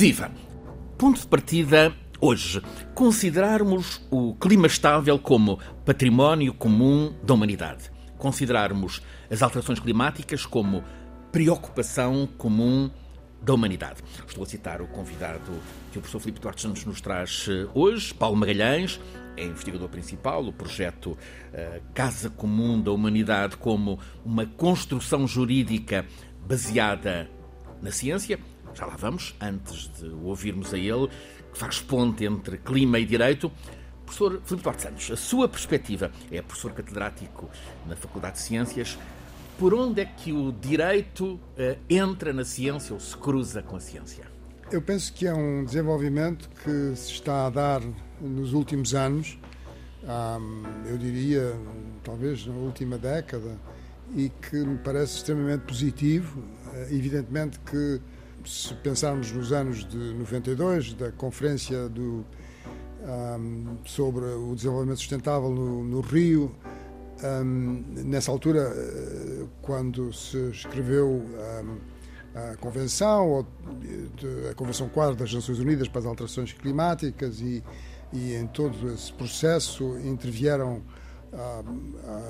Viva! Ponto de partida hoje. Considerarmos o clima estável como património comum da humanidade. Considerarmos as alterações climáticas como preocupação comum da humanidade. Estou a citar o convidado que o professor Filipe Duarte Santos nos traz eh, hoje, Paulo Magalhães, é investigador principal, o projeto uh, Casa Comum da Humanidade como uma construção jurídica baseada na ciência. Já lá vamos, antes de o ouvirmos a ele, que faz ponte entre clima e direito. Professor Filipe Duarte Santos, a sua perspectiva é professor catedrático na Faculdade de Ciências. Por onde é que o direito uh, entra na ciência ou se cruza com a ciência? Eu penso que é um desenvolvimento que se está a dar nos últimos anos, eu diria, talvez na última década, e que me parece extremamente positivo. Eh, evidentemente que, se pensarmos nos anos de 92, da Conferência do, um, sobre o Desenvolvimento Sustentável no, no Rio, um, nessa altura, eh, quando se escreveu a Convenção, a Convenção Quadro das Nações Unidas para as Alterações Climáticas e, e em todo esse processo intervieram ah,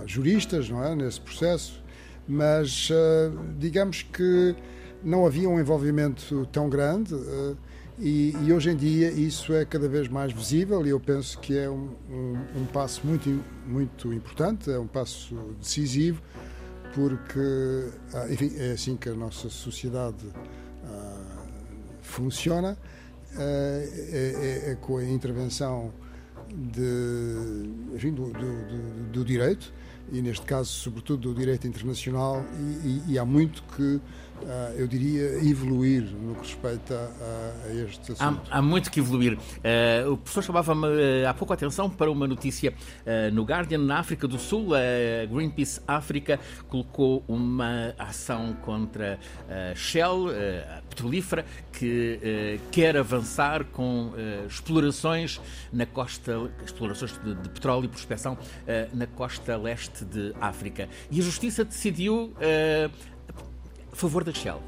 juristas, não é, nesse processo, mas ah, digamos que não havia um envolvimento tão grande ah, e, e, hoje em dia isso é cada vez mais visível e eu penso que é um, um, um passo muito, muito importante, é um passo decisivo porque, ah, enfim, é assim que a nossa sociedade ah, funciona, ah, é, é, é, com a intervenção de, enfim, do, do, do, direito, e neste caso, sobretudo, do direito internacional, e, e, e há muito que eu diria, evoluir no que respeita a, a este assunto. Há, há, muito que evoluir. Uh, o professor chamava-me uh, há pouco a atenção para uma notícia no Guardian, na África do Sul. A Greenpeace África colocou uma ação contra a Shell, a petrolífera, que quer avançar com explorações na costa, explorações de, de petróleo e prospecção na costa leste de África. E a Justiça decidiu a favor da Shell.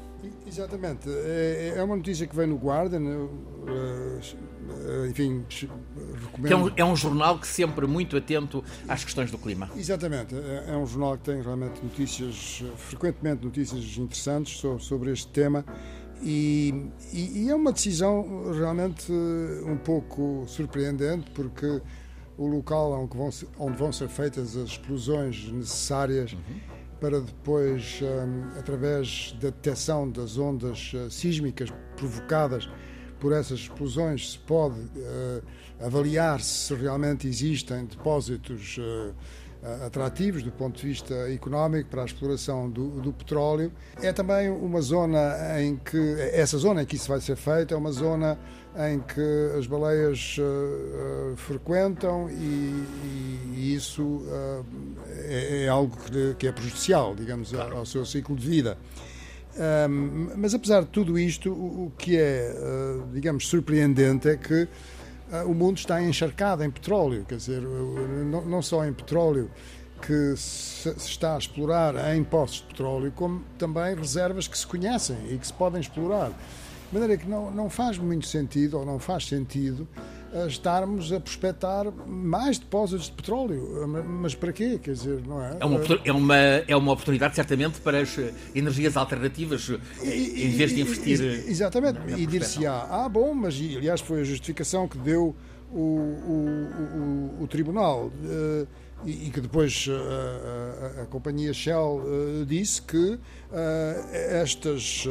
Exatamente. É, é uma notícia que vem no Guardian. Enfim, recomendo. É um, é um, jornal que sempre muito atento às questões do clima. Exatamente. É, é um jornal que tem realmente notícias, frequentemente notícias interessantes sobre, sobre este tema. E, e, e, é uma decisão realmente um pouco surpreendente, porque o local onde vão, onde vão ser feitas as explosões necessárias. Uhum para depois, hum, através da detecção das ondas uh, sísmicas provocadas por essas explosões, se pode uh, avaliar se realmente existem depósitos uh, atrativos do ponto de vista económico para a exploração do, do, petróleo. É também uma zona em que, essa zona em que isso vai ser feito, é uma zona em que as baleias uh, uh, frequentam e, e, isso uh, é, é, algo que, que, é prejudicial, digamos, claro. ao seu ciclo de vida. Um, mas apesar de tudo isto, o, o que é, digamos, surpreendente é que o mundo está encharcado em petróleo, quer dizer, não, não só em petróleo que se está a explorar em poços de petróleo, como também reservas que se conhecem e que se podem explorar. De maneira que não, não faz muito sentido, ou não faz sentido, eh, estarmos a prospectar mais depósitos de petróleo. Mas para quê? Quer dizer, não é? É uma, é uma, é uma oportunidade, certamente, para as energias alternativas, e, em vez de investir. E, exatamente. e dir-se-á, ah, bom, mas aliás foi a justificação que deu o, o, o, o Tribunal. E, que depois uh, a, a, companhia Shell disse que estas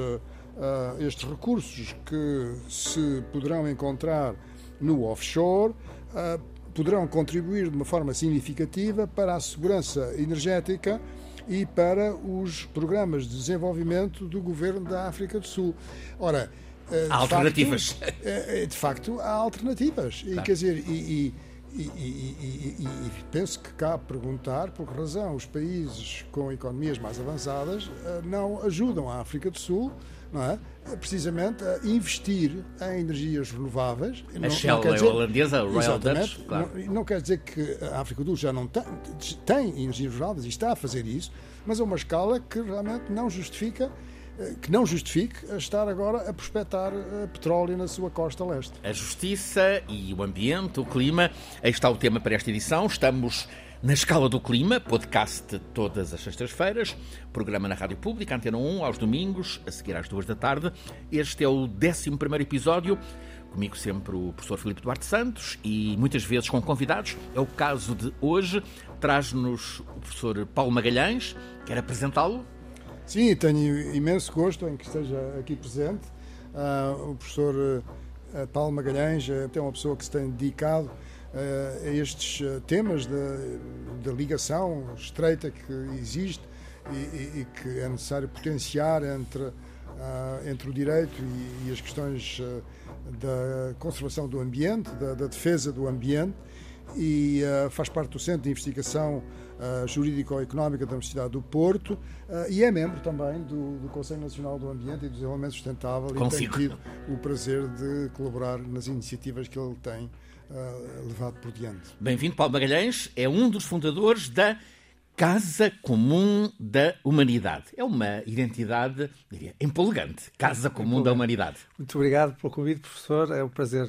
uh, estes recursos que se poderão encontrar no offshore uh, poderão contribuir de uma forma significativa para a segurança energética e para os programas de desenvolvimento do governo da África do Sul. Ora, há alternativas. Facto, é, é, de facto, há alternativas. E, quer dizer, e, e, e, e, penso que cabe perguntar por que razão os países com economias mais avançadas não ajudam a África do Sul não é? precisamente a investir em energias renováveis. A não, Shell não é dizer, holandesa, a Royal Dutch, claro. Não, não, quer dizer que a África do Sul já não tem, tem energias renováveis e está a fazer isso, mas a uma escala que realmente não justifica que não justifique estar agora a prospectar petróleo na sua costa leste. A justiça e o ambiente, o clima, aí está o tema para esta edição. Estamos na Escala do Clima, podcast todas as sextas-feiras, programa na Rádio Pública, Antena 1, aos domingos, a seguir às duas da tarde. Este é o 11 episódio. Comigo sempre o professor Filipe Duarte Santos e muitas vezes com convidados. É o caso de hoje. Traz-nos o professor Paulo Magalhães. Quer apresentá-lo? Sim, tenho imenso gosto em que esteja aqui presente. Uh, o professor uh, Paulo Magalhães é uma pessoa que se tem dedicado uh, a estes temas da ligação estreita que existe e, e, e, que é necessário potenciar entre, entre o direito e, e as questões da conservação do ambiente, da, da defesa do ambiente e uh, faz parte do Centro de Investigação uh, Jurídico-Económica da Universidade do Porto uh, e é membro também do, do, Conselho Nacional do Ambiente e do Desenvolvimento Sustentável Consigo. e tem tido o prazer de colaborar nas iniciativas que ele tem levado por diante. Bem-vindo, Paulo Magalhães, é um dos fundadores da Casa Comum da Humanidade. É uma identidade, diria, empolgante. Casa Comum da Humanidade. Muito obrigado pelo convite, professor. É um prazer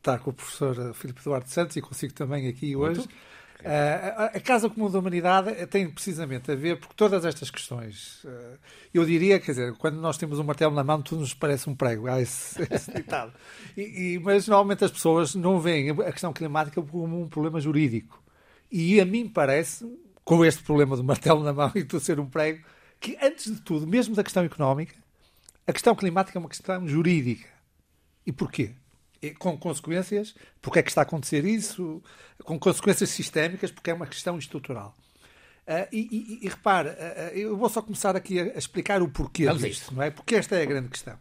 estar com o professor Filipe Duarte Santos e consigo também aqui hoje. Uh, a Casa Comum da Humanidade tem precisamente a ver, porque todas estas questões, uh, eu diria, quer dizer, quando nós temos um martelo na mão, tudo nos parece um prego, há esse, esse ditado. E, e, mas normalmente as pessoas não veem a questão climática como um problema jurídico. E a mim parece, com este problema do martelo na mão e de ser um prego, que antes de tudo, mesmo da questão económica, a questão climática é uma questão jurídica. E porquê? Com consequências, porque é que está a acontecer isso, com consequências sistémicas, porque é uma questão estrutural. Uh, e, e, e repare, uh, eu vou só começar aqui a, a explicar o porquê Vamos disto, não é? Porque esta é a grande questão.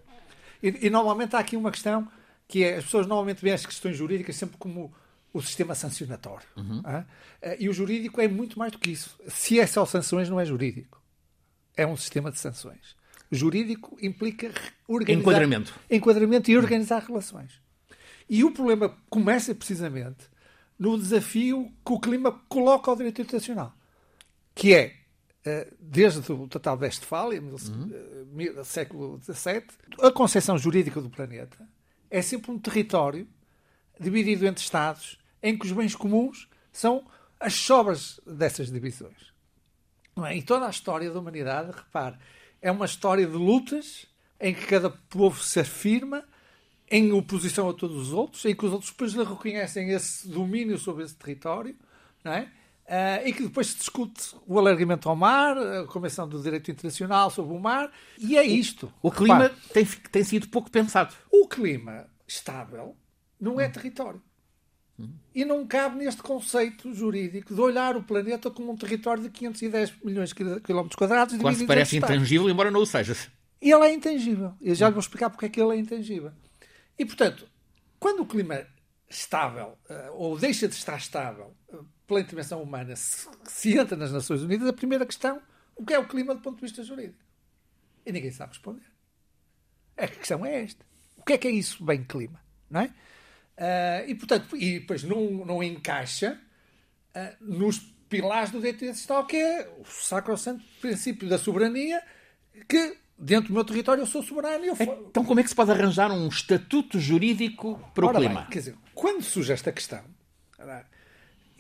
E, e, normalmente há aqui uma questão que é, as pessoas normalmente veem as questões jurídicas sempre como o sistema sancionatório. Uhum. Uh, e o jurídico é muito mais do que isso. Se é só sanções, não é jurídico. É um sistema de sanções. O jurídico implica organizar, enquadramento. enquadramento e organizar relações. E o problema começa precisamente no desafio que o clima coloca ao direito internacional, que é, eh, desde o Tratado de Westfália, uhum. Eh, século XVII, a concepção jurídica do planeta é sempre um território dividido entre Estados em que os bens comuns são as sobras dessas divisões. É? E toda a história da humanidade, repare, é uma história de lutas em que cada povo se afirma em oposição a todos os outros, em que os outros depois reconhecem esse domínio sobre esse território, não é? Uh, e que depois se discute o alargamento ao mar, a Convenção do Direito Internacional sobre o mar, e é isto. O, o clima tem, tem sido pouco pensado. O clima estável não é hum. território. Hum. E não cabe neste conceito jurídico de olhar o planeta como um território de 510 milhões de quilómetros quadrados. Quase parece intangível, embora não o seja. Ele é intangível. Eu já lhe vou explicar porque é que ele é intangível. E, portanto, quando o clima estável, uh, ou deixa de estar estável, uh, pela intervenção humana, se, se, entra nas Nações Unidas, a primeira questão, o que é o clima do ponto de vista jurídico? E ninguém sabe responder. A questão é esta. O que é que é isso bem clima? Não é? Uh, e, portanto, e depois não, não encaixa nos pilares do direito internacional, que é o sacrosanto princípio da soberania, que dentro do meu território eu sou soberano. Eu... Então como é que se pode arranjar um estatuto jurídico para Ora o clima? Bem, quer dizer, quando surge esta questão,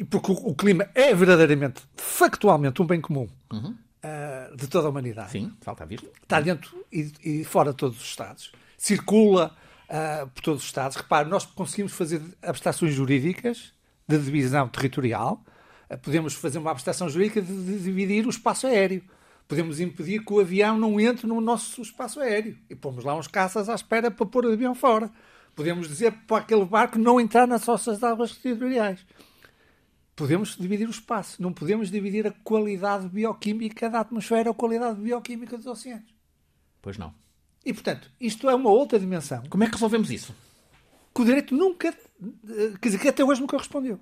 porque o, clima é verdadeiramente, factualmente, um bem comum uhum. uh, de toda a humanidade. Sim, falta a vir. Está dentro e, e fora de todos os Estados. Circula uh, por todos os Estados. Repare, nós conseguimos fazer abstrações jurídicas de divisão territorial. Uh, podemos fazer uma abstração jurídica de, de dividir o espaço aéreo podemos impedir que o avião não entre no nosso espaço aéreo. E pomos lá uns caças à espera para pôr o avião fora. Podemos dizer para aquele barco não entrar nas nossas águas territoriais. Podemos dividir o espaço. Não podemos dividir a qualidade bioquímica da atmosfera ou a qualidade bioquímica dos oceanos. Pois não. E, portanto, isto é uma outra dimensão. Como é que resolvemos isso? Que o direito nunca, quer dizer, que até hoje nunca respondeu.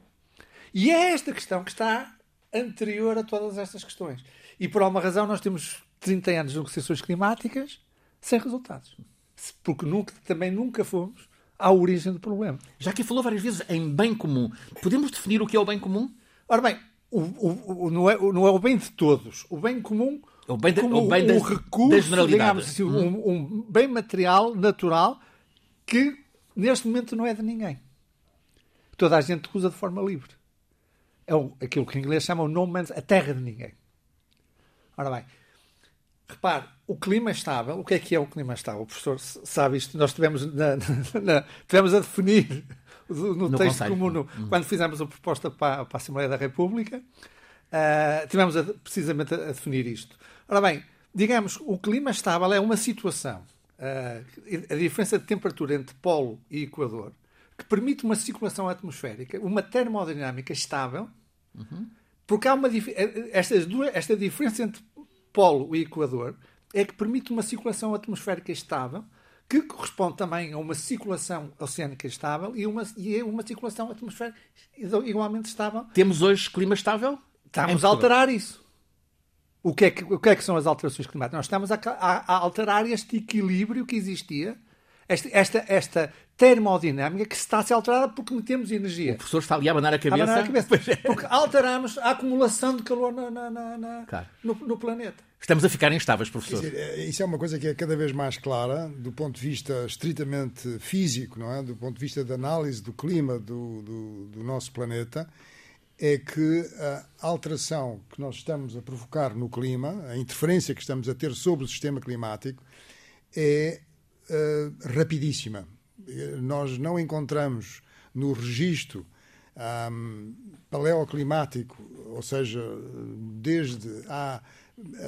E é esta questão que está anterior a todas estas questões. E por alguma razão nós temos 30 anos de negociações climáticas sem resultados. Porque nunca, também nunca fomos à origem do problema. Já que falou várias vezes em bem comum, podemos definir o que é o bem comum? Ora bem, o, o, o, não, é, não é o bem de todos. O bem comum o bem, como o bem da, um recurso, digamos assim, um, um bem material, natural, que neste momento não é de ninguém. Toda a gente usa de forma livre. É o, aquilo que em inglês chamam no man's, a terra de ninguém. Ora bem, repare, o clima estável, o que é que é o clima estável? O professor sabe isto, nós tivemos, na, na, tivemos a definir no, no texto conselho. comum, no, uhum. quando fizemos a proposta para, para, a Assembleia da República, uh, tivemos a, precisamente a, a, definir isto. Ora bem, digamos, o clima estável é uma situação, uh, a diferença de temperatura entre polo e equador, que permite uma circulação atmosférica, uma termodinâmica estável, uhum. Porque há uma estas duas, esta diferença entre polo e equador é que permite uma circulação atmosférica estável, que corresponde também a uma circulação oceânica estável e uma, e uma circulação atmosférica igualmente estável. Temos hoje clima estável? Estamos a alterar isso. O que, é que, o que é que são as alterações climáticas? Nós estamos a, a, a alterar este equilíbrio que existia esta, esta, esta termodinâmica que está a ser alterada porque metemos energia. O professor está ali a abanar a cabeça. A a cabeça. É. Porque alteramos a acumulação de calor na, na, na, claro. no, no, planeta. Estamos a ficar instáveis, professor. Dizer, é, isso é uma coisa que é cada vez mais clara do ponto de vista estritamente físico, não é? do ponto de vista da análise do clima do, do, do nosso planeta é que a alteração que nós estamos a provocar no clima, a interferência que estamos a ter sobre o sistema climático, é uh, rapidíssima. Nós não encontramos no registro um, paleoclimático, ou seja, desde há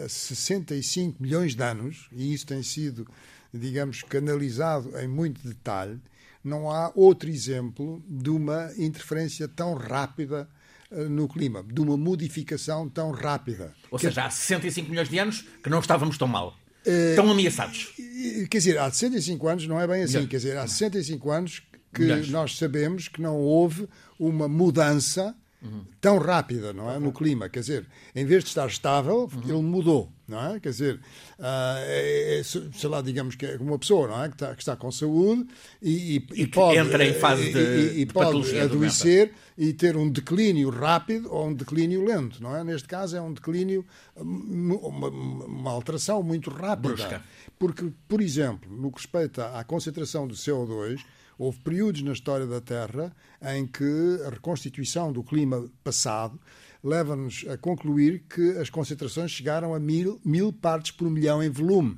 65 milhões de anos, e isso tem sido, digamos, canalizado em muito detalhe, não há outro exemplo de uma interferência tão rápida eh, no clima, de uma modificação tão rápida. Ou seja, há 65 milhões de anos que não estávamos tão mal. Estão ameaçados. Quer dizer, há 65 anos não é bem assim. Quer dizer, há 65 anos que Milhões. nós sabemos que não houve uma mudança uhum. tão rápida não é? no clima. Quer dizer, em vez de estar estável, uhum. ele mudou. Não é? Quer dizer, uh, é, sei lá, digamos que é uma pessoa não é? que, está, que está com saúde e, e, e pode, entra em fase de, e, e pode adoecer e ter um declínio rápido ou um declínio lento. Não é? Neste caso, é um declínio, uma, uma alteração muito rápida. Brusca. Porque, por exemplo, no que respeita à concentração do CO2, Houve períodos na história da Terra em que a reconstituição do clima passado leva-nos a concluir que as concentrações chegaram a mil, mil partes por milhão em volume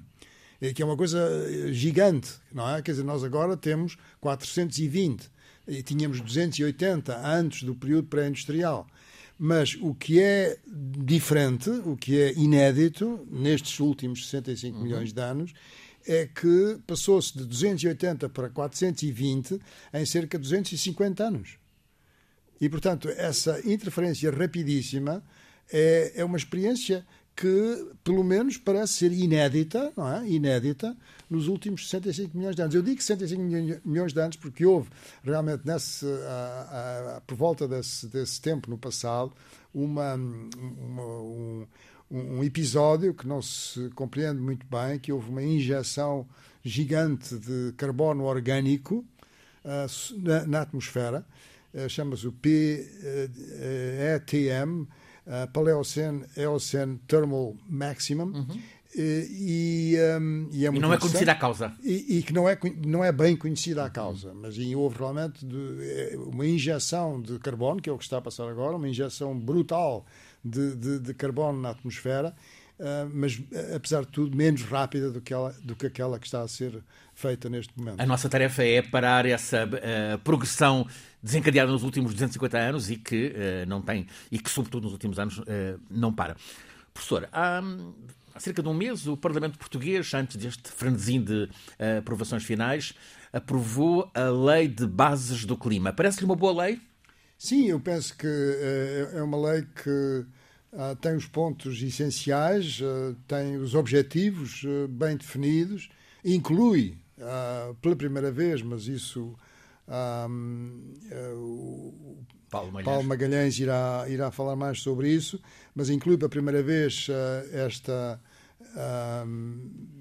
que é uma coisa eh, gigante, não é? Quer dizer, nós agora temos 420 e tínhamos 280 antes do período pré-industrial. Mas o que é diferente, o que é inédito nestes últimos 65 uhum. milhões de anos, é que passou-se de 280 para 420 em cerca de 250 anos. E, portanto, essa interferência rapidíssima é, é uma experiência que, pelo menos, parece ser inédita, não é? Inédita nos últimos 65 milhões de anos. Eu digo 65 milhões de anos porque houve realmente, nesse, a, a, por volta desse, desse tempo no passado, uma, uma um, um episódio que não se compreende muito bem, que houve uma injeção gigante de carbono orgânico uh, na, na, atmosfera, uh, chama-se o PETM, uh, Paleocene Eocene Thermal Maximum, uhum. E, um, e, é e, não é conhecida a causa. E, e, que não é, não é bem conhecida a causa, mas houve realmente de, é, uma injeção de carbono, que é o que está a passar agora, uma injeção brutal de, de, de carbono na atmosfera, uh, mas apesar de tudo menos rápida do que, ela, do que aquela que está a ser feita neste momento. A nossa tarefa é parar essa uh, progressão desencadeada nos últimos 250 anos e que uh, não tem e que sobretudo nos últimos anos não para. Professor, há, há, cerca de um mês o Parlamento Português, antes deste frenesim de aprovações finais, aprovou a Lei de Bases do Clima. Parece-lhe uma boa lei? Sim, eu penso que é, é uma lei que uh, tem os pontos essenciais, uh, tem os objetivos uh, bem definidos, inclui, pela primeira vez, mas isso um, o Paulo Magalhães, Paulo Magalhães irá, irá falar mais sobre isso, mas inclui pela primeira vez esta.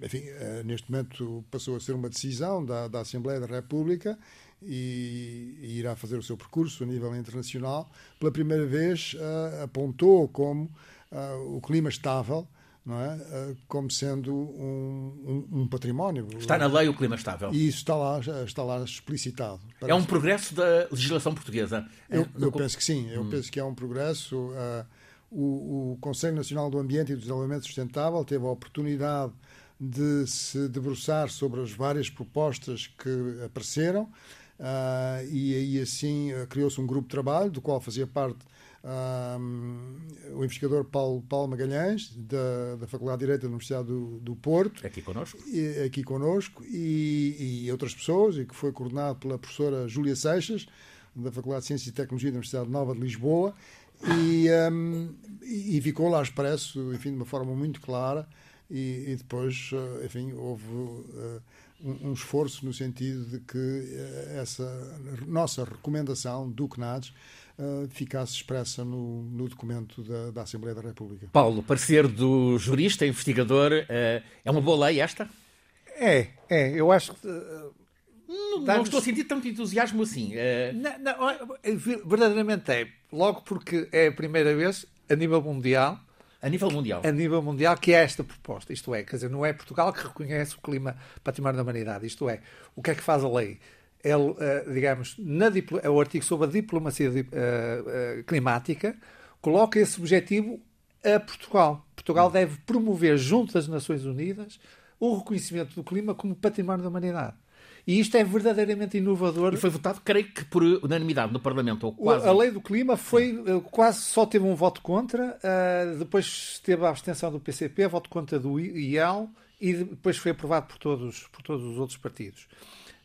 enfim, neste momento passou a ser uma decisão da, da Assembleia da República e, e, irá fazer o seu percurso a nível internacional, pela primeira vez uh, apontou como uh, o clima estável é? como sendo um, um, um, património. Está na lei o clima estável. E isso está lá, está lá explicitado. É um progresso da legislação portuguesa. Eu, eu penso que sim, eu hum. penso que é um progresso. Uh, o, o Conselho Nacional do Ambiente e do Desenvolvimento Sustentável teve a oportunidade de se debruçar sobre as várias propostas que apareceram uh, e aí assim criou-se um grupo de trabalho do qual fazia parte o investigador Paulo, Paulo Magalhães, da, da Faculdade de Direito da Universidade do, do Porto. Aqui connosco. E, aqui connosco, e, e, outras pessoas, e que foi coordenado pela professora Júlia Seixas, da Faculdade de Ciências e Tecnologia da Universidade Nova de Lisboa, e, um, e ficou lá expresso, enfim, de uma forma muito clara, e, e depois, uh, enfim, houve... Uh, um, um, esforço no sentido de que uh, essa nossa recomendação do CNADS uh, ficasse expressa no, no documento da, da, Assembleia da República. Paulo, parecer do jurista, investigador, uh, é uma boa lei esta? É, é. Eu acho que. Uh, não, não, estou a sentir tanto entusiasmo assim. Não, não, verdadeiramente é. Logo porque é a primeira vez a nível mundial. A nível mundial. A nível mundial que é esta proposta. Isto é, quer dizer, não é Portugal que reconhece o clima património da humanidade. Isto é, o que é que faz a lei? uh, digamos, na, é o artigo sobre a diplomacia uh, uh, climática, coloca esse objetivo a Portugal. Portugal deve promover, junto às Nações Unidas, o reconhecimento do clima como património da humanidade. E isto é verdadeiramente inovador. E foi votado, creio que por unanimidade no Parlamento, ou quase. A lei do clima foi quase só teve um voto contra, depois teve a abstenção do PCP, voto contra do IEL e depois foi aprovado por todos, por todos os outros partidos.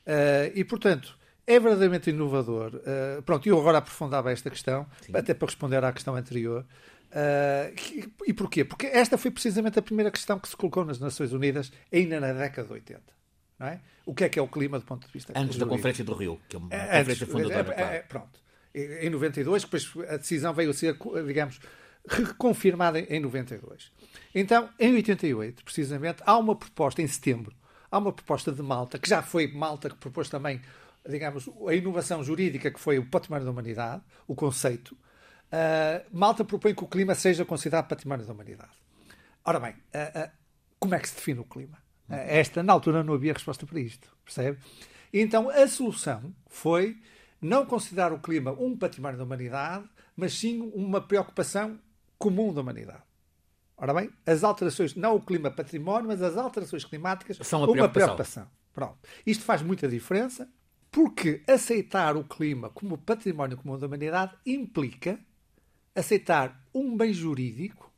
Uh, e, portanto, é verdadeiramente inovador. Uh, pronto, eu agora aprofundava esta questão, Sim. até para responder à questão anterior. Uh, e porquê? Porque esta foi precisamente a primeira questão que se colocou nas Nações Unidas ainda na década de 80. É? O que é que é o clima do ponto de vista Antes da Conferência do Rio, que é uma é, conferência fundadora. É, é, é, pronto. Em 92, depois a decisão veio a ser, digamos, reconfirmada em 92. Então, em 88, precisamente, há uma proposta em setembro Há uma proposta de Malta, que já foi Malta que propôs também, digamos, a inovação jurídica, que foi o património da humanidade, o conceito. Uh, Malta propõe que o clima seja considerado património da humanidade. Ora bem, uh, uh, como é que se define o clima? Esta, na altura, não havia resposta para isto, percebe? Então, a solução foi não considerar o clima um património da humanidade, mas sim uma preocupação comum da humanidade. Ora bem, as alterações, não o clima património, mas as alterações climáticas são uma, uma preocupação. preocupação. Pronto. Isto faz muita diferença porque aceitar o clima como património comum da humanidade implica aceitar um bem jurídico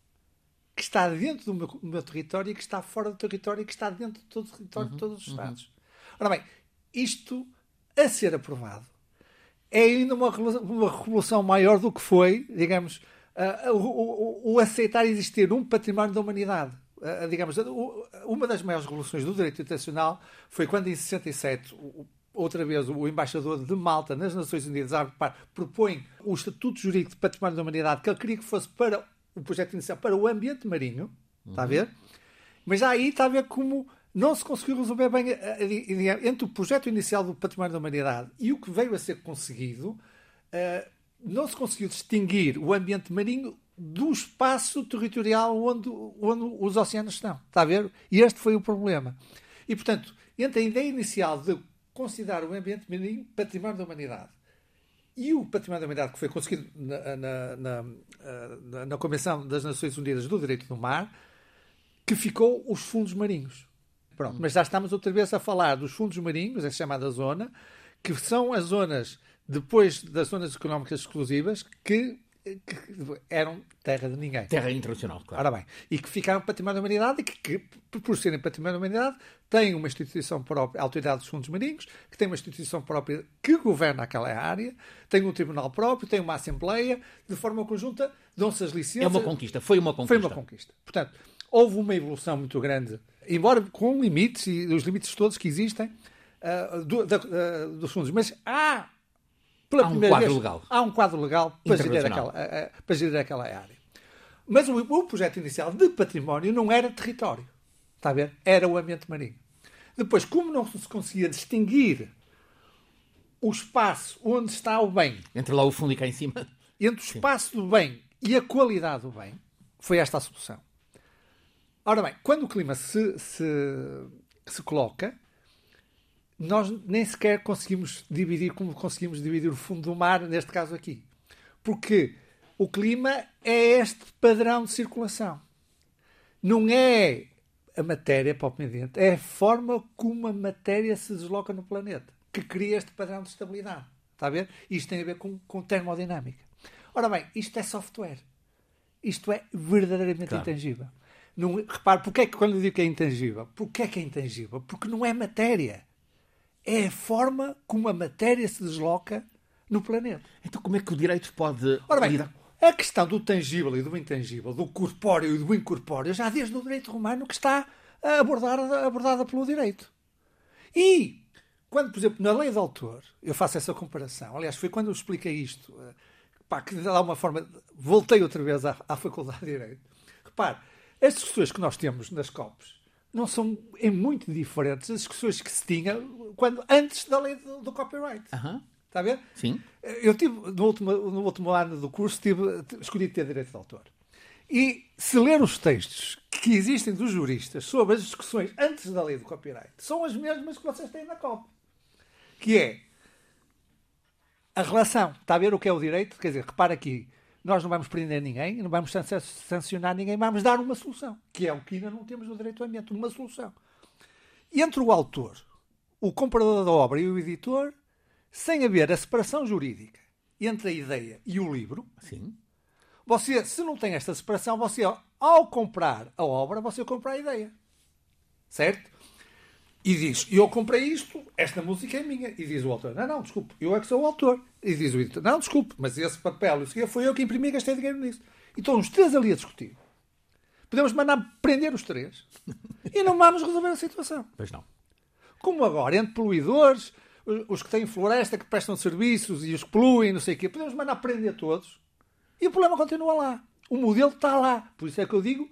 que está dentro do meu, do meu território e que está fora do território e que está dentro de todo o território uhum, de todos os uhum. Estados. Uhum. Ora bem, isto a ser aprovado é ainda uma, uma revolução maior do que foi, digamos, uh, o, o, o, aceitar existir um património da humanidade. Uh, digamos, uma das maiores revoluções do direito internacional foi quando, em 67, outra vez, o embaixador de Malta nas Nações Unidas propõe o Estatuto Jurídico de Património da Humanidade, que ele queria que fosse para o projeto inicial, para o ambiente marinho, uhum. está a ver? Mas já aí está a ver como não se conseguiu resolver bem entre o projeto inicial do Património da Humanidade e o que veio a ser conseguido. Uh, não se conseguiu distinguir o ambiente marinho do espaço territorial onde, onde os oceanos estão. Está a ver? E este foi o problema. E, portanto, entre a ideia inicial de considerar o ambiente marinho património da humanidade e o património da humanidade que foi conseguido na, na, na, na, Convenção das Nações Unidas do Direito do Mar, que ficou os fundos marinhos. Pronto, mas já estamos outra vez a falar dos fundos marinhos, a chamada zona, que são as zonas depois das zonas económicas exclusivas que, que, eram terra de ninguém. Terra internacional, claro. Ora bem, e que ficaram património da humanidade e que, que, por serem património da humanidade, têm uma instituição própria, a Autoridade dos Fundos Marinhos, que tem uma instituição própria que governa aquela área, tem um tribunal próprio, tem uma assembleia, de forma conjunta, dão-se as licenças. É uma conquista, foi uma conquista. Foi uma conquista. Portanto, houve uma evolução muito grande, embora com limites, e os limites todos que existem, uh, do, da, uh, dos fundos, mas há pela há um primeira quadro vez, legal. Há um quadro legal para gerir aquela, para gerir aquela área. Mas o, o, projeto inicial de património não era território. Está a ver? Era o ambiente marinho. Depois, como não se conseguia distinguir o espaço onde está o bem. Entre lá o fundo e cá em cima. Entre o espaço Sim. do bem e a qualidade do bem, foi esta a solução. Ora bem, quando o clima se, se, se coloca, nós nem sequer conseguimos dividir como conseguimos dividir o fundo do mar, neste caso aqui. Porque o clima é este padrão de circulação. Não é a matéria propriamente, é a forma como a matéria se desloca no planeta que cria este padrão de estabilidade. Está a ver? Isto tem a ver com, com termodinâmica. Ora bem, isto é software. Isto é verdadeiramente claro. intangível. Não, repare, porque é que quando eu digo que é intangível? Porquê é que é intangível? Porque não é matéria. É a forma como a matéria se desloca no planeta. Então como é que o direito pode... Ora bem, a questão do tangível e do intangível, do corpóreo e do incorpóreo, já desde o direito romano que está abordar, abordada pelo direito. E quando, por exemplo, na lei de autor, eu faço essa comparação. Aliás, foi quando eu expliquei isto, eh, pá, que de alguma forma voltei outra vez à, à Faculdade de Direito. Repare, as discussões que nós temos nas COPs não são em muito diferentes das discussões que se tinha quando, antes da lei do, do copyright. Uhum. Está a ver? Sim. Eu tive, no último, no último ano do curso, tive, escolhi ter direito de autor. E se ler os textos que existem dos juristas sobre as discussões antes da lei do copyright, são as mesmas que vocês têm na COP. Que é a relação. Está a ver o que é o direito? Quer dizer, repara aqui, nós não vamos prender ninguém, não vamos sancionar ninguém, vamos dar uma solução. Que é o que ainda não temos no direito ao ambiente, uma solução. Entre o autor, o comprador da obra e o editor, sem haver a separação jurídica entre a ideia e o livro, Sim. você, se não tem esta separação, você, ao comprar a obra, você compra a ideia. Certo? E diz, eu comprei isto, esta música é minha. E diz o autor, não, não, desculpe, eu é que sou o autor. E diz o editor, não, desculpe, mas esse papel, isso foi eu que imprimi e gastei dinheiro nisso. E estão os três ali a discutir. Podemos mandar prender os três e não vamos resolver a situação. Pois não. Como agora, entre poluidores, os que têm floresta, que prestam serviços e os que poluem, não sei o quê, podemos mandar prender todos e o problema continua lá. O modelo está lá. Por isso é que eu digo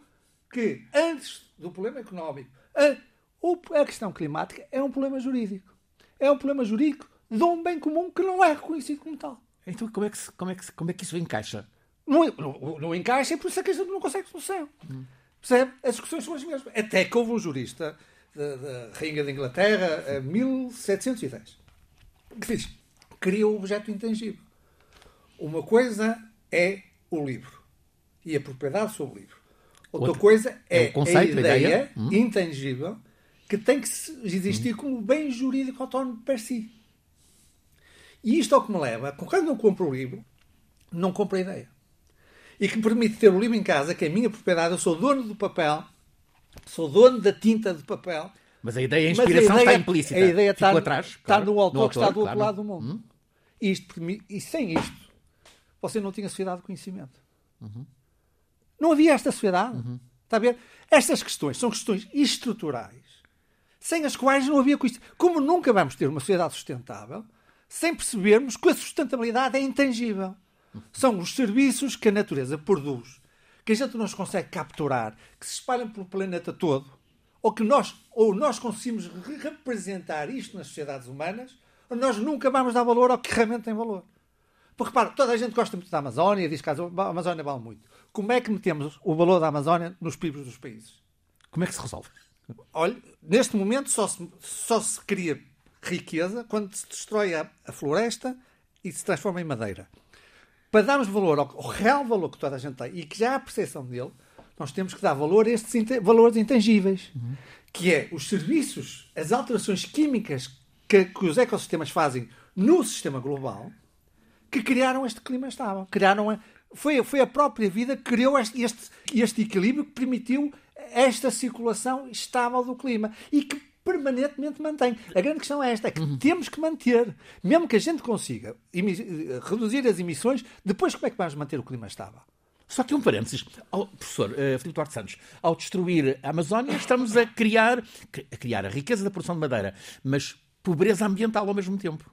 que antes do problema económico, a, a questão climática é um problema jurídico. É um problema jurídico de um bem comum que não é reconhecido como tal. Então como é que, como é que, como é que isso encaixa? Não, não, não encaixa e por isso é que a gente não consegue solução. Hum. Percebe? As discussões são as mesmas. Até que houve um jurista da, Rainha da Inglaterra, em 1710, que diz, cria o objeto intangível. Uma coisa é o livro e a propriedade sobre o livro. Outra Outro, coisa é, é conceito, a ideia, ideia. Hum. intangível que tem que existir como bem jurídico autónomo para si. E isto é o que me leva, quando eu compro o livro, não compro a ideia. E que me permite ter o livro em casa, que é a minha propriedade, eu sou dono do papel, sou dono da tinta de papel. Mas a ideia, a inspiração a ideia, está implícita. A ideia está, atrás, está claro, no autor, que está do outro lado do mundo. Hum. Isto, e sem isto, você não tinha sociedade de conhecimento. Uhum. Não havia esta sociedade. Uhum. Está a ver? Estas questões são questões estruturais, sem as quais não havia conhecimento. Como nunca vamos ter uma sociedade sustentável sem percebermos que a sustentabilidade é intangível. São os serviços que a natureza produz, que a gente não consegue capturar, que se espalham pelo planeta todo, ou que nós, ou nós conseguimos representar isto nas sociedades humanas, ou nós nunca vamos dar valor ao que realmente tem valor. Porque, repara, toda a gente gosta muito da Amazónia, diz que a Amazónia vale muito. Como é que metemos o valor da Amazónia nos PIBs dos países? Como é que se resolve? Olha, neste momento só se, só se cria riqueza quando se destrói a, a floresta e se transforma em madeira. Para darmos valor ao, ao, real valor que toda a gente tem e que já há a percepção dele, nós temos que dar valor a estes valores intangíveis, uhum. que é os serviços, as alterações químicas que, que os ecossistemas fazem no sistema global, que criaram este clima estável. Criaram a, foi, foi a própria vida que criou este, este, este equilíbrio que permitiu esta circulação estável do clima e que permanentemente mantém. A grande questão é esta, é que uhum. temos que manter, mesmo que a gente consiga reduzir as emissões, depois como é que vamos manter o clima estável? Só que um parênteses, ao, professor uh, Filipe Duarte Santos, ao destruir a Amazónia estamos a criar, a criar a riqueza da produção de madeira, mas pobreza ambiental ao mesmo tempo.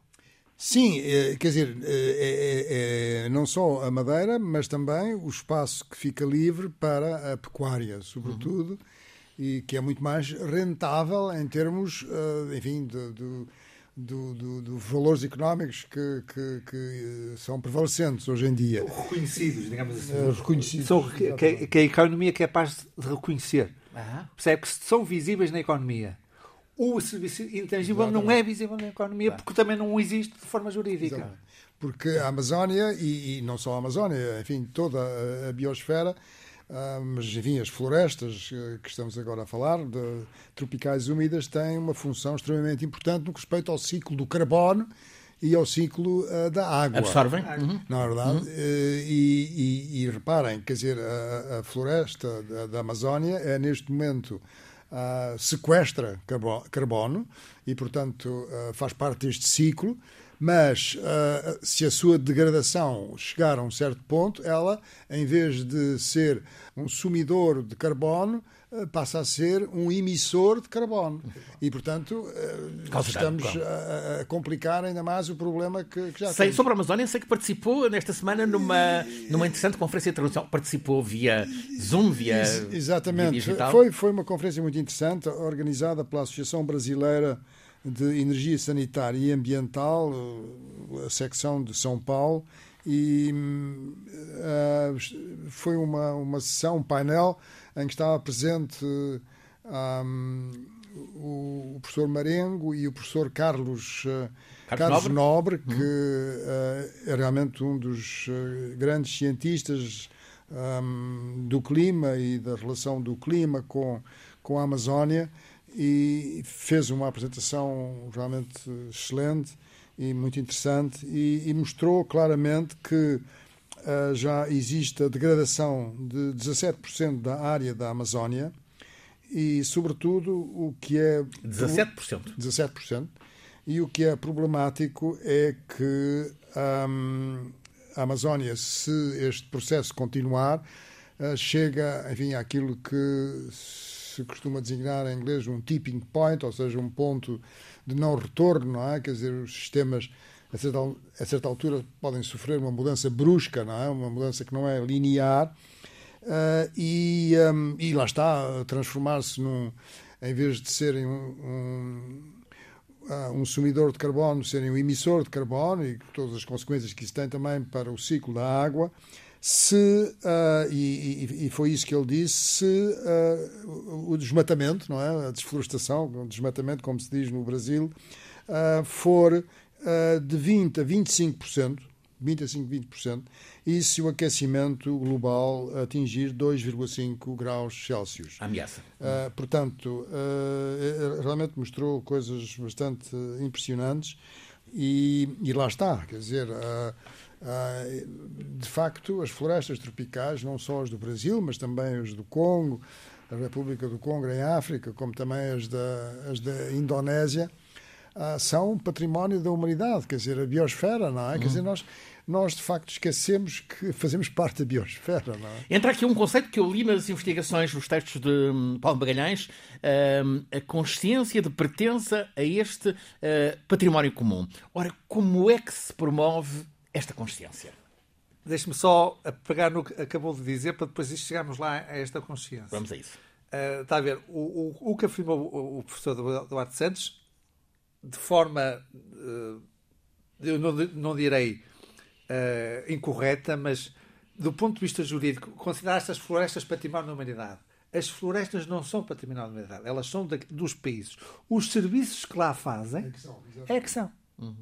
Sim, é, quer dizer, é, é, é, não só a madeira, mas também o espaço que fica livre para a pecuária, sobretudo, uhum. E que é muito mais rentável em termos, enfim, de, de, do, do, do, valores económicos que, que, que, são prevalecentes hoje em dia. Reconhecidos, digamos assim. Uh, reconhecidos. São, que, que, a economia é capaz de reconhecer. Uhum. Percebe que são visíveis na economia. O serviço intangível Exatamente. não é visível na economia porque também não existe de forma jurídica. Exatamente. Porque a Amazónia, e, e, não só a Amazónia, enfim, toda a, a biosfera, ah, mas, enfim, as florestas eh, que estamos agora a falar, de, tropicais úmidas, têm uma função extremamente importante no que respeita ao ciclo do carbono e ao ciclo uh, da água. Absorvem. Uhum. Na verdade. Uhum. Uh, e, e, e, reparem, quer dizer, a, a floresta da, da, Amazónia é neste momento. Uh, sequestra carbono e, portanto, faz parte deste ciclo mas uh, se a sua degradação chegar a um certo ponto, ela, em vez de ser um sumidor de carbono, uh, passa a ser um emissor de carbono. E, portanto, uh, estamos a, a, complicar ainda mais o problema que, que já sei, temos. Sobre a Amazónia, sei que participou nesta semana numa, numa interessante conferência internacional. Participou via Zoom, via. Exatamente. Via. Foi, foi uma conferência muito interessante, organizada pela Associação Brasileira de Energia Sanitária e Ambiental, a secção de São Paulo, e uh, foi uma, uma sessão, um painel, em que estava presente um, o, o, professor Marengo e o professor Carlos, uh, Carlos, Carlos Nobre, Nobre que uh, é realmente um dos grandes cientistas um, do clima e da relação do clima com, com a Amazónia e fez uma apresentação realmente excelente e muito interessante e, e mostrou claramente que uh, já existe a degradação de 17% da área da Amazónia e, sobretudo, o que é. 17%? 17%. E o que é problemático é que um, a Amazónia, se este processo continuar, uh, chega, enfim, àquilo que se costuma designar em inglês um tipping point, ou seja, um ponto de não retorno, não é? Quer dizer, os sistemas a certa, a certa altura podem sofrer uma mudança brusca, não é? Uma mudança que não é linear. Uh, e, um, e lá está, transformar-se num, em vez de serem um, um, uh, um sumidor de carbono, serem um emissor de carbono e todas as consequências que isso tem também para o ciclo da água, se, uh, e, e, foi isso que ele disse, se uh, o desmatamento, não é? a desflorestação, o desmatamento, como se diz no Brasil, uh, for de 20% a 25%, 20 a 20%, e se o aquecimento global atingir 2,5 graus Celsius. Ameaça. portanto, realmente mostrou coisas bastante impressionantes e, e lá está, quer dizer ah, de facto, as florestas tropicais, não só as do Brasil, mas também as do Congo, a República do Congo em África, como também as da, as da Indonésia, ah, são património da humanidade, quer dizer, a biosfera, não é? Quer dizer, uhum. nós, nós de facto esquecemos que fazemos parte da biosfera, não é? Entra aqui um conceito que eu li nas investigações, nos textos de hum, Paulo Magalhães, hum, a consciência de pertença a este uh, património comum. Ora, como é que se promove esta consciência. Deixe-me só pegar no que acabou de dizer para depois chegarmos lá a esta consciência. Vamos a isso. Uh, está a ver, o, o, o que afirmou o, o professor Duarte Santos, de forma, uh, eu não, não direi uh, incorreta, mas do ponto de vista jurídico, considerar estas florestas património da humanidade. As florestas não são património da humanidade, elas são de, dos países. Os serviços que lá fazem é que são. É que são. Uhum.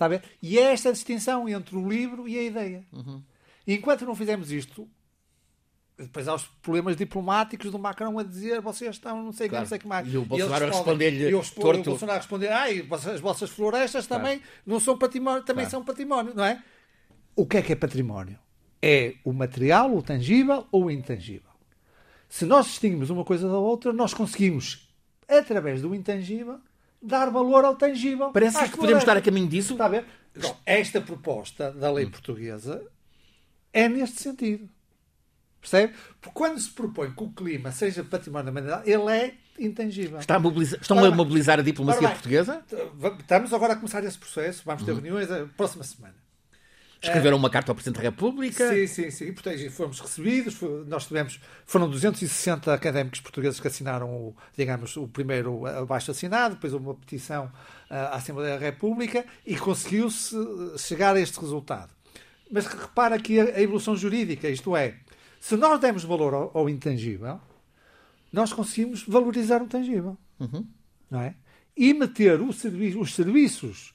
Está a ver? E é esta distinção entre o livro e a ideia. Uhum. E enquanto não fizermos isto, depois há os problemas diplomáticos do Macron a dizer vocês estão não sei claro. que, não sei que mais. E o Bolsonaro a responder-lhe E o Bolsonaro a responder, ah, as vossas florestas claro. também não são património, também claro. são património, não é? O que é que é património? É o material, o tangível ou o intangível. Se nós distinguimos uma coisa da outra, nós conseguimos, através do intangível, dar valor ao tangível. Parece que podemos estar a caminho disso. Está a ver? Então, esta proposta da lei hum. portuguesa é neste sentido. Percebe? Porque quando se propõe que o clima seja património da humanidade, ele é intangível. Está a mobilizar, estão a mobilizar a diplomacia portuguesa? Estamos agora a começar esse processo, vamos ter uhum. reuniões a próxima semana. Escreveram uma carta ao Presidente da República. Sim, sim, sim. E, portanto, fomos recebidos. Nós tivemos, foram 260 académicos portugueses que assinaram, o, digamos, o primeiro abaixo assinado, depois uma petição à Assembleia da República e conseguiu-se chegar a este resultado. Mas repara aqui a evolução jurídica, isto é, se nós demos valor ao, ao intangível, nós conseguimos valorizar o tangível. Uhum. Não é? E meter o serviço, os serviços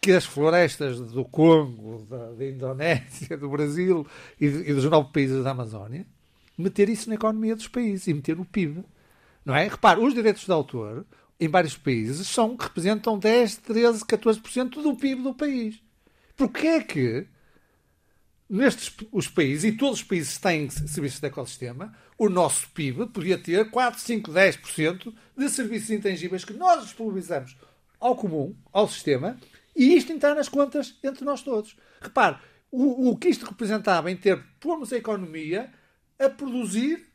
que as florestas do Congo, da, da Indonésia, do Brasil e, e, dos nove países da Amazónia, meter isso na economia dos países e meter no PIB. Não é? Repare, os direitos de autor em vários países são, representam 10, 13, 14% do PIB do país. Porquê é que nestes os países, e todos os países têm serviços de ecossistema, o nosso PIB podia ter 4, 5, 10% de serviços intangíveis que nós disponibilizamos ao comum, ao sistema, e isto está nas contas entre nós todos. Repare, o, o que isto representava em ter, pomos a economia a produzir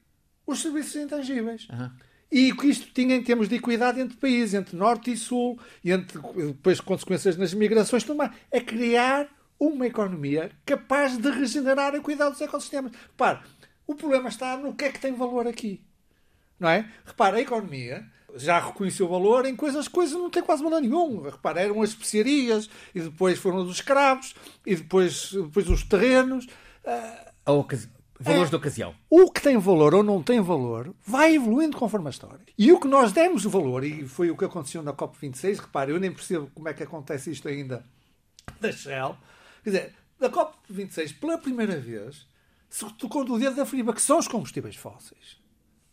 os serviços intangíveis. Uhum. E o que isto tinha em termos de equidade entre países, entre norte e sul, e entre, depois consequências nas migrações também, é criar uma economia capaz de regenerar e cuidar dos ecossistemas. Repare, o problema está no que é que tem valor aqui. Não é? Repare, a economia já reconheceu valor em coisas, coisas não têm quase valor nenhum. Repare, eram as especiarias, e depois foram os escravos, e depois, depois os terrenos. A ocasi... Valores é, de ocasião. O que tem valor ou não tem valor vai evoluindo conforme a história. E o que nós demos valor, e foi o que aconteceu na COP26, repare, eu nem percebo como é que acontece isto ainda da Shell, Quer dizer, da COP26, pela primeira vez, se tocou do dedo da FRIBA, que são os combustíveis fósseis.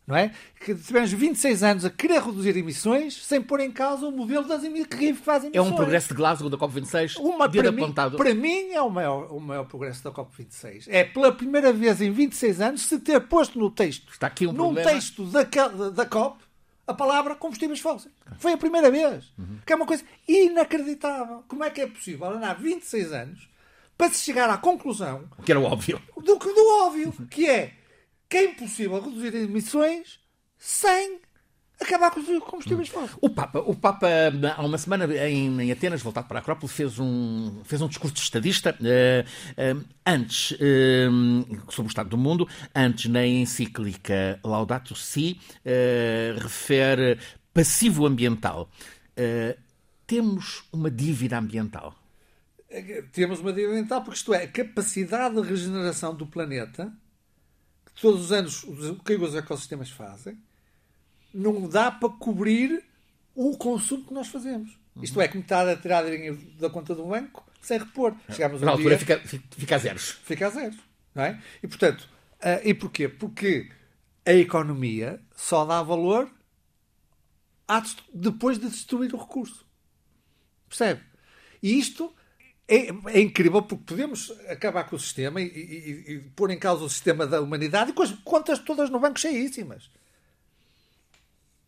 Não é? Que tivemos 26 anos a querer reduzir emissões sem pôr em causa o modelo das emissões que faz emissões. É um progresso de Glasgow da COP26 Uma, para, mim, para mim é o maior, o maior progresso da COP26. É pela primeira vez em 26 anos se ter posto no texto, Está aqui um num problema. texto da, da COP, a palavra combustíveis fósseis. Foi a primeira vez. Uhum. Que é uma coisa inacreditável. Como é que é possível andar 26 anos para se chegar à conclusão. Que era o óbvio. Do, do óbvio, que é que é impossível reduzir emissões sem acabar com os combustíveis fósseis. O Papa, o Papa, há uma semana em, em, Atenas, voltado para a Acrópole, fez um, fez um discurso de estadista uh, uh, antes uh, sobre o estado do mundo, antes na encíclica Laudato Si, refere passivo ambiental. temos uma dívida ambiental. É temos uma dívida ambiental, porque isto é, a capacidade de regeneração do planeta, todos os anos o que os ecossistemas fazem, não dá para cobrir o consumo que nós fazemos. Uhum. Isto é, como está a tirar dinheiro da conta do banco sem repor. Chegamos Na altura dia, fica, fica a zeros. Fica a zeros. Não é? E portanto, uh, e porquê? Porque a economia só dá valor depois de destruir o recurso. Percebe? E isto é, é, incrível porque podemos acabar com o sistema e, e, e, pôr em causa o sistema da humanidade e com as contas todas no banco cheíssimas.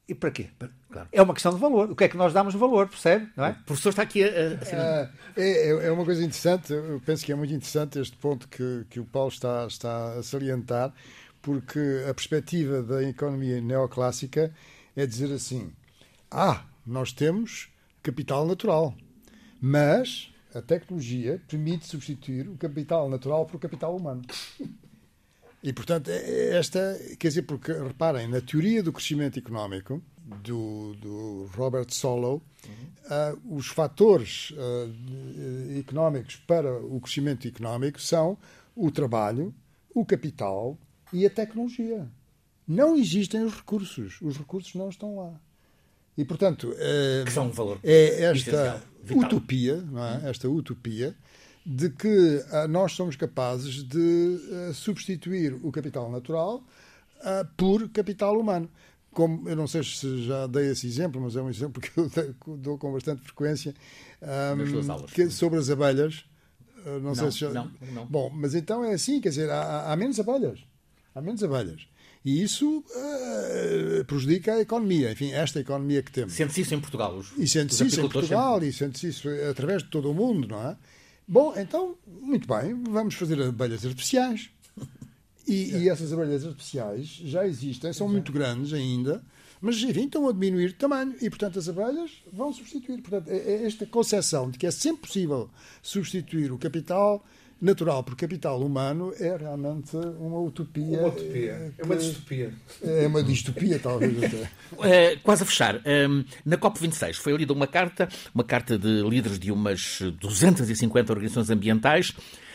E para quê? Claro. É uma questão de valor. O que é que nós damos valor, percebe? Não é? O professor está aqui a. a... É, é, é, uma coisa interessante, eu penso que é muito interessante este ponto que, que o Paulo está, está a salientar, porque a perspectiva da economia neoclássica é dizer assim: ah, nós temos capital natural, mas a tecnologia permite substituir o capital natural por capital humano. E, portanto, é, é esta, quer dizer, porque reparem, na teoria do crescimento económico, do, do Robert Solow, uhum. uh, os fatores uh, económicos para o crescimento económico são o trabalho, o capital e a tecnologia. Não existem os recursos. Os recursos não estão lá. E, portanto, uh, que são um valor é esta Vital. utopia, é? esta utopia de que uh, nós somos capazes de uh, substituir o capital natural uh, por capital humano. Como, eu não sei se já dei esse exemplo, mas é um exemplo que eu dou com bastante frequência um, que, sobre as abelhas. não, não, sei se já... não, não. Bom, mas então é assim, quer dizer, há, há menos abelhas. Há menos abelhas. E isso uh, prejudica a economia, enfim, esta economia que temos. Sente-se isso em Portugal? Os, e sente-se isso em Portugal sempre... e sente-se isso através de todo o mundo, não é? Bom, então, muito bem, vamos fazer abelhas artificiais. E, é. e essas abelhas artificiais já existem, são muito grandes ainda, Mas, enfim, estão a diminuir de tamanho e, portanto, as abelhas vão substituir. Portanto, é, é esta concepção de que é sempre possível substituir o capital natural por capital humano é realmente uma utopia. Uma utopia. É uma distopia. É uma distopia, talvez até. É, quase a fechar. Um, na COP26 foi lida uma carta, uma carta de líderes de umas 250 organizações ambientais.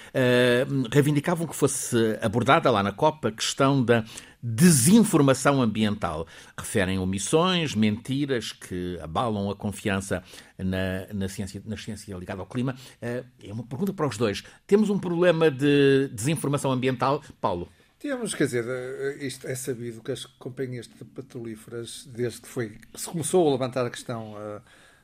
Uh, reivindicavam que fosse abordada lá na COP a questão da desinformação ambiental. Referem omissões, mentiras que abalam a confiança na, na, ciência, na ciência ligada ao clima. Eh, é uma pergunta para os dois. Temos um problema de desinformação ambiental? Paulo? Temos, quer dizer, eh, isto é sabido que as companhias de petrolíferas, desde que foi, se começou a levantar a questão uh,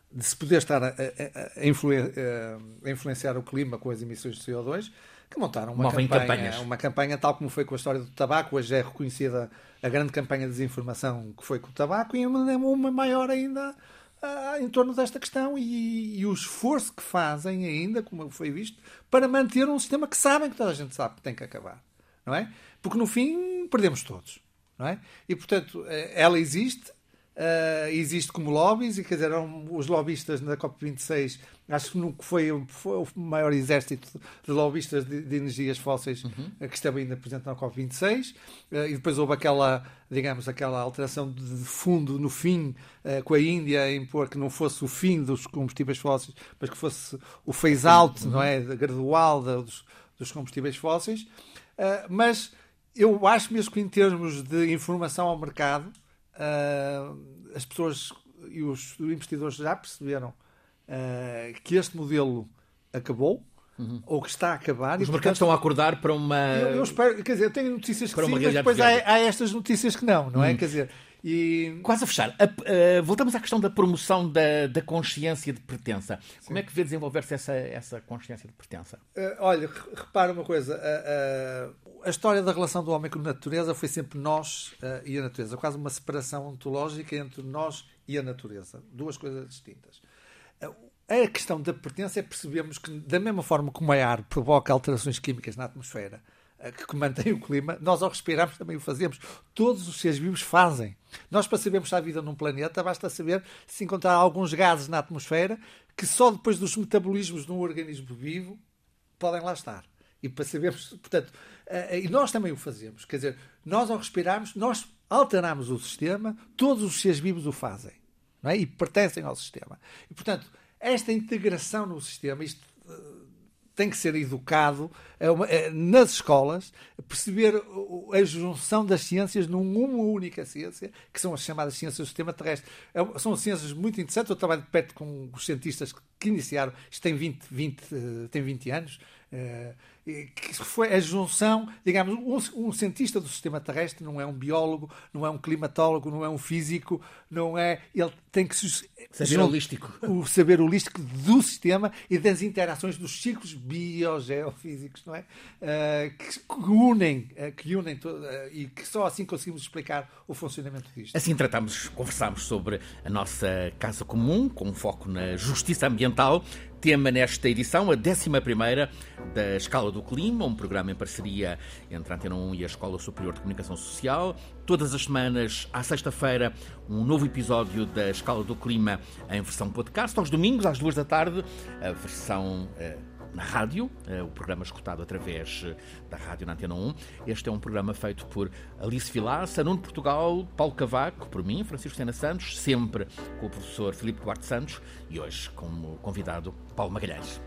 de se poder estar a, a, a, influenciar o clima com as emissões de CO2, que montaram uma campanha, uma campanha tal como foi com a história do tabaco, hoje é reconhecida a grande campanha de desinformação que foi com o tabaco e uma, uma maior ainda uh, em torno desta questão e, e, o esforço que fazem ainda, como foi visto, para manter um sistema que sabem que toda a gente sabe que tem que acabar, não é? Porque no fim perdemos todos, não é? E portanto eh, ela existe, Uh, existe como lobbies, e quer dizer, eram os lobistas na COP26, acho que nunca foi, foi o maior exército de lobistas de, de energias fósseis uhum. uh, que estava ainda presente na COP26, uh, e depois houve aquela, digamos, aquela alteração de fundo no fim com a Índia a impor que não fosse o fim dos combustíveis fósseis, mas que fosse o phase-out, uhum. não é, gradual dos, dos combustíveis fósseis. mas eu acho mesmo que em termos de informação ao mercado, uh, as pessoas e os investidores já perceberam uh, que este modelo acabou. Uhum. Ou que está a acabar. Os mercados estão a acordar para uma. Eu, eu espero, quer dizer, eu tenho notícias que sim, mas depois há, há, estas notícias que não, não é? Uhum. Quer dizer, e... Quase a fechar. A, uh, voltamos à questão da promoção da, da consciência de pertença. Sim. Como é que vê desenvolver-se essa, essa consciência de pertença? Uh, olha, repara uma coisa. Uh, a história da relação do homem com a natureza foi sempre nós e a natureza. Quase uma separação ontológica entre nós e a natureza. Duas coisas distintas. A questão da pertença é percebermos que, da mesma forma como a ar provoca alterações químicas na atmosfera, eh, que mantém o clima, nós ao respirarmos também o fazemos. Todos os seres vivos fazem. Nós, para sabermos se há vida num planeta, basta saber se encontrar alguns gases na atmosfera que só depois dos metabolismos de um organismo vivo podem lá estar. E para sabermos, portanto, eh, e nós também o fazemos. Quer dizer, nós ao respirarmos, nós alteramos o sistema, todos os seres vivos o fazem. Não é? E pertencem ao sistema. E, portanto, esta integração no sistema, isto eh, tem que ser educado é uma, é, nas escolas, perceber a junção das ciências numa única ciência, que são as chamadas ciências do sistema terrestre. É, são ciências muito interessantes. Eu trabalho de perto com os cientistas que iniciaram, isto tem 20, 20, tem 20 anos, eh, que foi a junção, digamos, um, um, cientista do sistema terrestre não é um biólogo, não é um climatólogo, não é um físico, não é. Ele tem que saber holístico. o saber holístico do sistema e das interações dos ciclos biogeofísicos, não é? Uh, que, que, unem, uh, que unem uh, e que só assim conseguimos explicar o funcionamento disto. Assim tratamos, conversamos sobre a nossa casa comum, com foco na justiça ambiental tema nesta edição, a 11 da Escala do Clima, um programa em parceria entre a Antena 1 e a Escola Superior de Comunicação Social. Todas as semanas, à sexta-feira, um novo episódio da Escala do Clima em versão podcast. Aos domingos, às duas da tarde, a versão. Uh, na rádio, eh, o programa escutado através eh, da rádio na Antena 1. Este é um programa feito por Alice Vilaça, Nuno Portugal, Paulo Cavaco, por mim, Francisco Sena Santos, sempre com o professor Filipe Duarte Santos e hoje como convidado Paulo Magalhães.